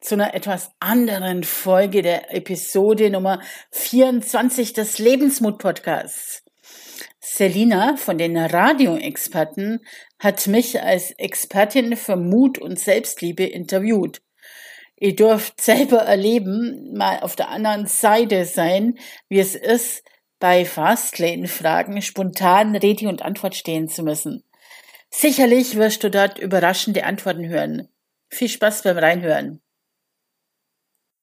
zu einer etwas anderen Folge der Episode Nummer 24 des Lebensmut-Podcasts. Selina von den Radioexperten hat mich als Expertin für Mut und Selbstliebe interviewt. Ihr dürft selber erleben, mal auf der anderen Seite sein, wie es ist, bei Fastlane-Fragen spontan Rede und Antwort stehen zu müssen. Sicherlich wirst du dort überraschende Antworten hören. Viel Spaß beim Reinhören.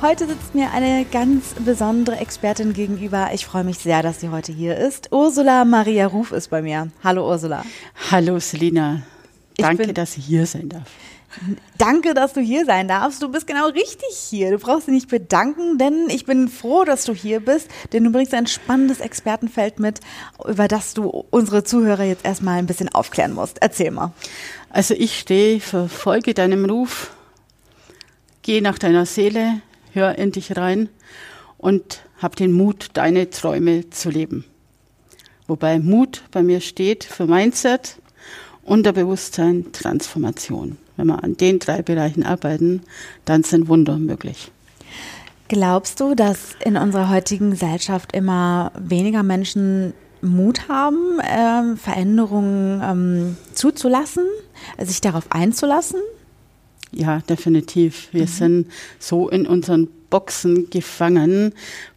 Heute sitzt mir eine ganz besondere Expertin gegenüber. Ich freue mich sehr, dass sie heute hier ist. Ursula Maria Ruf ist bei mir. Hallo Ursula. Hallo Selina. Danke, dass ich hier sein darf. Danke, dass du hier sein darfst. Du bist genau richtig hier. Du brauchst dich nicht bedanken, denn ich bin froh, dass du hier bist, denn du bringst ein spannendes Expertenfeld mit, über das du unsere Zuhörer jetzt erstmal ein bisschen aufklären musst. Erzähl mal. Also ich stehe, verfolge deinem Ruf, gehe nach deiner Seele, hör in dich rein und hab den Mut, deine Träume zu leben. Wobei Mut bei mir steht für Mindset, Unterbewusstsein, Transformation. Wenn wir an den drei Bereichen arbeiten, dann sind Wunder möglich. Glaubst du, dass in unserer heutigen Gesellschaft immer weniger Menschen Mut haben, ähm, Veränderungen ähm, zuzulassen, sich darauf einzulassen? Ja, definitiv. Wir mhm. sind so in unseren Boxen gefangen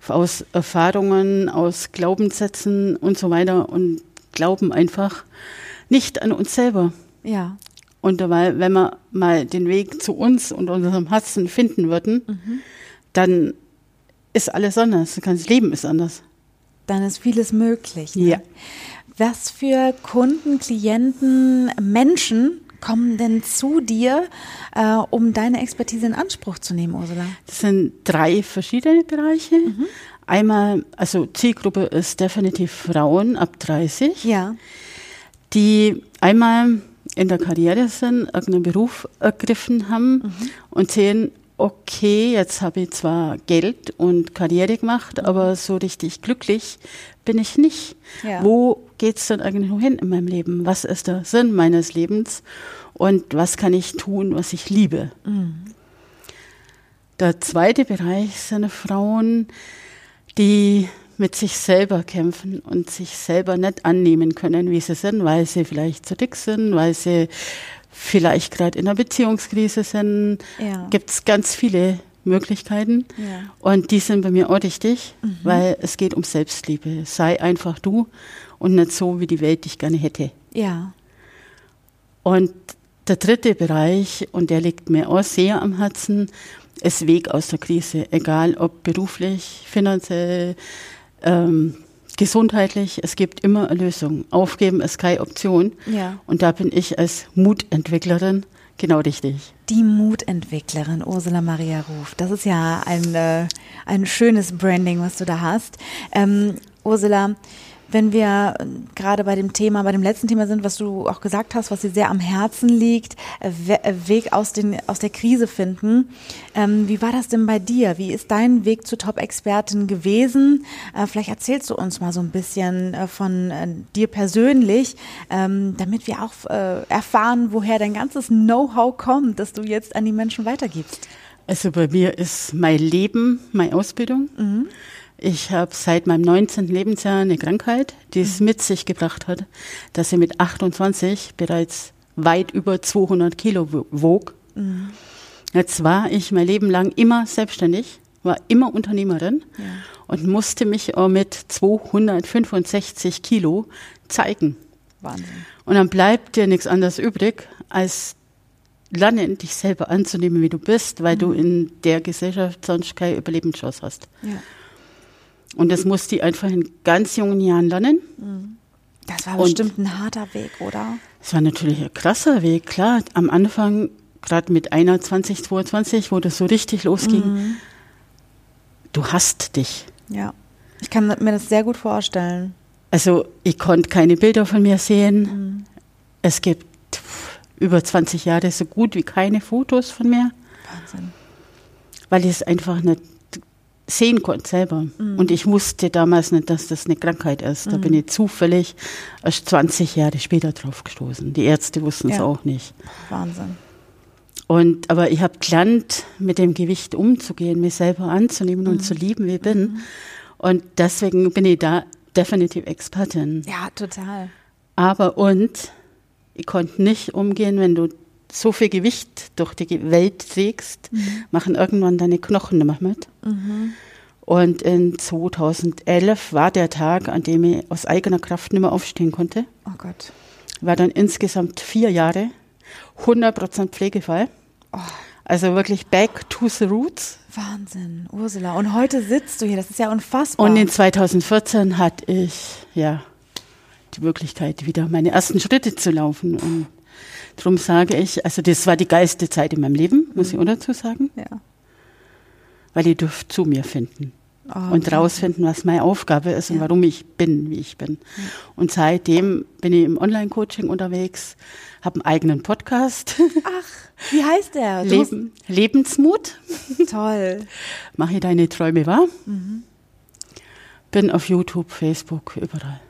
aus Erfahrungen, aus Glaubenssätzen und so weiter und glauben einfach nicht an uns selber. Ja. Und weil, wenn wir mal den Weg zu uns und unserem Herzen finden würden, mhm. dann ist alles anders. Das ganze Leben ist anders. Dann ist vieles möglich. Ne? Ja. Was für Kunden, Klienten, Menschen kommen denn zu dir, äh, um deine Expertise in Anspruch zu nehmen, Ursula? Das sind drei verschiedene Bereiche. Mhm. Einmal, also Zielgruppe ist definitiv Frauen ab 30. Ja. Die einmal in der Karriere sind, irgendeinen Beruf ergriffen haben mhm. und sehen, okay, jetzt habe ich zwar Geld und Karriere gemacht, mhm. aber so richtig glücklich bin ich nicht. Ja. Wo geht es denn eigentlich hin in meinem Leben? Was ist der Sinn meines Lebens? Und was kann ich tun, was ich liebe? Mhm. Der zweite Bereich sind Frauen, die mit sich selber kämpfen und sich selber nicht annehmen können, wie sie sind, weil sie vielleicht zu dick sind, weil sie vielleicht gerade in einer Beziehungskrise sind. Ja. Gibt es ganz viele Möglichkeiten. Ja. Und die sind bei mir auch wichtig, mhm. weil es geht um Selbstliebe. Sei einfach du und nicht so, wie die Welt dich gerne hätte. Ja. Und der dritte Bereich, und der liegt mir auch sehr am Herzen, ist Weg aus der Krise. Egal ob beruflich, finanziell, ähm, gesundheitlich, es gibt immer eine Lösung. Aufgeben ist keine Option. Ja. Und da bin ich als Mutentwicklerin genau richtig. Die Mutentwicklerin Ursula Maria Ruf. Das ist ja ein, äh, ein schönes Branding, was du da hast. Ähm, Ursula, wenn wir äh, gerade bei dem Thema, bei dem letzten Thema sind, was du auch gesagt hast, was dir sehr am Herzen liegt, äh, äh, Weg aus, den, aus der Krise finden. Ähm, wie war das denn bei dir? Wie ist dein Weg zur Top-Expertin gewesen? Äh, vielleicht erzählst du uns mal so ein bisschen äh, von äh, dir persönlich, ähm, damit wir auch erfahren, woher dein ganzes Know-how kommt, das du jetzt an die Menschen weitergibst. Also bei mir ist mein Leben, meine Ausbildung. Mhm. Ich habe seit meinem 19. Lebensjahr eine Krankheit, die es mhm. mit sich gebracht hat, dass ich mit 28 bereits weit über 200 Kilo wog. Mhm. Jetzt war ich mein Leben lang immer selbstständig war immer Unternehmerin ja. und musste mich auch mit 265 Kilo zeigen. Wahnsinn. Und dann bleibt dir nichts anderes übrig, als lernen, dich selber anzunehmen, wie du bist, weil mhm. du in der Gesellschaft sonst keine Überlebenschance hast. Ja. Und das musste ich einfach in ganz jungen Jahren lernen. Mhm. Das war bestimmt ein harter Weg, oder? Es war natürlich ein krasser Weg, klar. Am Anfang, gerade mit 21, 22, wo das so richtig losging, mhm. du hast dich. Ja, ich kann mir das sehr gut vorstellen. Also ich konnte keine Bilder von mir sehen. Mhm. Es gibt über 20 Jahre so gut wie keine Fotos von mir. Wahnsinn. Weil ich es einfach nicht sehen konnte selber. Mhm. Und ich wusste damals nicht, dass das eine Krankheit ist. Da mhm. bin ich zufällig erst 20 Jahre später drauf gestoßen. Die Ärzte wussten es ja. auch nicht. Wahnsinn. Und, aber ich habe gelernt, mit dem Gewicht umzugehen, mich selber anzunehmen mhm. und zu lieben, wie ich bin. Mhm. Und deswegen bin ich da definitiv Expertin. Ja, total. Aber und ich konnte nicht umgehen, wenn du so viel Gewicht durch die Welt trägst, mhm. machen irgendwann deine Knochen nicht mehr mit. Mhm. Und in 2011 war der Tag, an dem ich aus eigener Kraft nicht mehr aufstehen konnte. Oh Gott. War dann insgesamt vier Jahre, 100% Pflegefall. Oh. Also wirklich back to the roots. Wahnsinn, Ursula. Und heute sitzt du hier, das ist ja unfassbar. Und in 2014 hatte ich, ja, die Möglichkeit, wieder meine ersten Schritte zu laufen. Und darum sage ich, also das war die geilste Zeit in meinem Leben, muss mhm. ich auch dazu sagen. Ja. Weil ich durfte zu mir finden. Oh, und rausfinden, was meine Aufgabe ist ja. und warum ich bin, wie ich bin. Ja. Und seitdem bin ich im Online-Coaching unterwegs, habe einen eigenen Podcast. Ach, wie heißt der? Leben, Lebensmut. Toll. Mache deine Träume wahr. Mhm. Bin auf YouTube, Facebook, überall.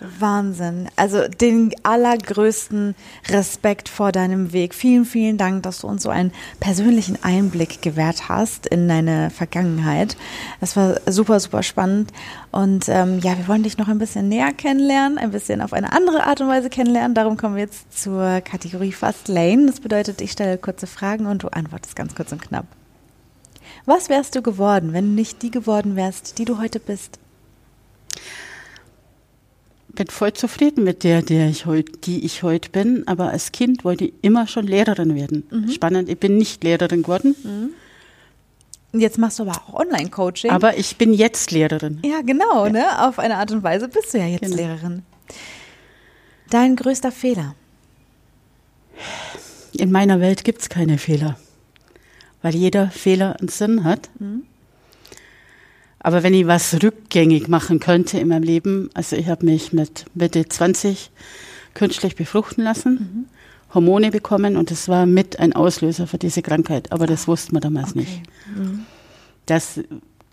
Wahnsinn. Also den allergrößten Respekt vor deinem Weg. Vielen, vielen Dank, dass du uns so einen persönlichen Einblick gewährt hast in deine Vergangenheit. Das war super, super spannend. Und ähm, ja, wir wollen dich noch ein bisschen näher kennenlernen, ein bisschen auf eine andere Art und Weise kennenlernen. Darum kommen wir jetzt zur Kategorie Fast Lane. Das bedeutet, ich stelle kurze Fragen und du antwortest ganz kurz und knapp. Was wärst du geworden, wenn du nicht die geworden wärst, die du heute bist? Bin voll zufrieden mit der, der ich heut, die ich heute bin. Aber als Kind wollte ich immer schon Lehrerin werden. Mhm. Spannend, ich bin nicht Lehrerin geworden. Mhm. Jetzt machst du aber auch Online-Coaching. Aber ich bin jetzt Lehrerin. Ja, genau, ja. ne? Auf eine Art und Weise bist du ja jetzt genau. Lehrerin. Dein größter Fehler? In meiner Welt gibt es keine Fehler. Weil jeder Fehler einen Sinn hat. Mhm. Aber wenn ich was rückgängig machen könnte in meinem Leben, also ich habe mich mit Mitte 20 künstlich befruchten lassen, mhm. Hormone bekommen und das war mit ein Auslöser für diese Krankheit. Aber das wusste man damals okay. nicht. Mhm. Das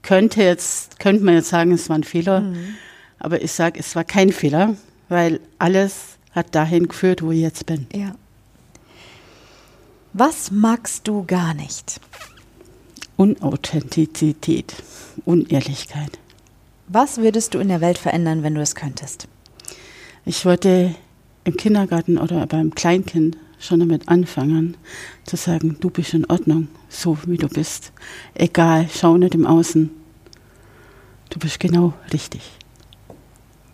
könnte jetzt, könnte man jetzt sagen, es war ein Fehler. Mhm. Aber ich sage, es war kein Fehler, weil alles hat dahin geführt, wo ich jetzt bin. Ja. Was magst du gar nicht? Unauthentizität, Unehrlichkeit. Was würdest du in der Welt verändern, wenn du es könntest? Ich wollte im Kindergarten oder beim Kleinkind schon damit anfangen, zu sagen, du bist in Ordnung, so wie du bist. Egal, schau nicht im Außen. Du bist genau richtig.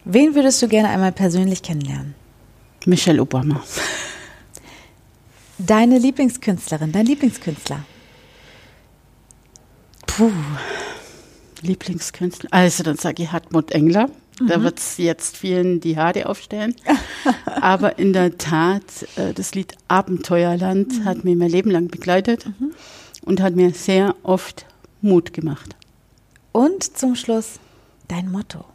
Wen würdest du gerne einmal persönlich kennenlernen? Michelle Obama. Deine Lieblingskünstlerin, dein Lieblingskünstler? Puh, Lieblingskünstler. Also dann sage ich Hartmut Engler. Mhm. Da wird es jetzt vielen die Haare aufstellen. Aber in der Tat, äh, das Lied Abenteuerland mhm. hat mich mein Leben lang begleitet mhm. und hat mir sehr oft Mut gemacht. Und zum Schluss dein Motto.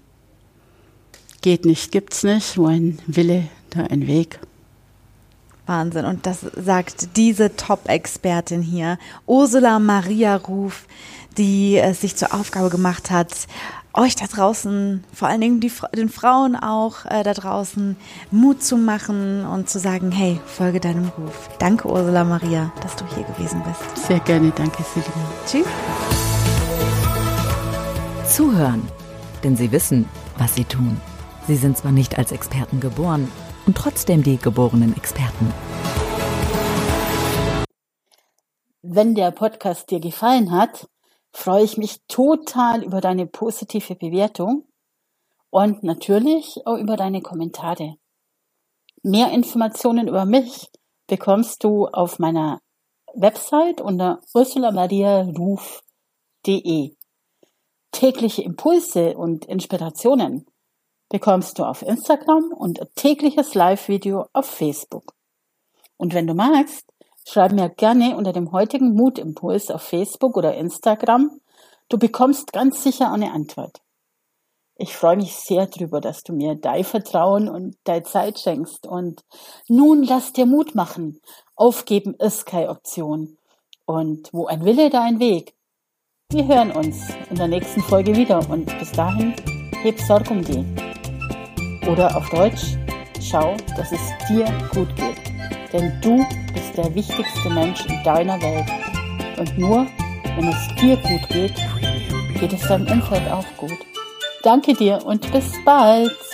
Geht nicht, gibt's nicht. Wo ein Wille, da ein Weg. Wahnsinn. Und das sagt diese Top-Expertin hier, Ursula Maria Ruf, die es sich zur Aufgabe gemacht hat, euch da draußen, vor allen Dingen die, den Frauen auch äh, da draußen, Mut zu machen und zu sagen, hey, folge deinem Ruf. Danke, Ursula Maria, dass du hier gewesen bist. Sehr gerne, danke, Selina. Tschüss. Zuhören, denn sie wissen, was sie tun. Sie sind zwar nicht als Experten geboren, und trotzdem die geborenen Experten. Wenn der Podcast dir gefallen hat, freue ich mich total über deine positive Bewertung und natürlich auch über deine Kommentare. Mehr Informationen über mich bekommst du auf meiner Website unter ursulamariaruf.de. Tägliche Impulse und Inspirationen bekommst du auf Instagram und tägliches Live-Video auf Facebook. Und wenn du magst, schreib mir gerne unter dem heutigen Mutimpuls auf Facebook oder Instagram. Du bekommst ganz sicher eine Antwort. Ich freue mich sehr drüber, dass du mir dein Vertrauen und deine Zeit schenkst. Und nun lass dir Mut machen. Aufgeben ist keine Option. Und wo ein Wille, da ein Weg. Wir hören uns in der nächsten Folge wieder und bis dahin heb Sorg um die. Oder auf Deutsch, schau, dass es dir gut geht. Denn du bist der wichtigste Mensch in deiner Welt. Und nur wenn es dir gut geht, geht es deinem Umfeld auch gut. Danke dir und bis bald.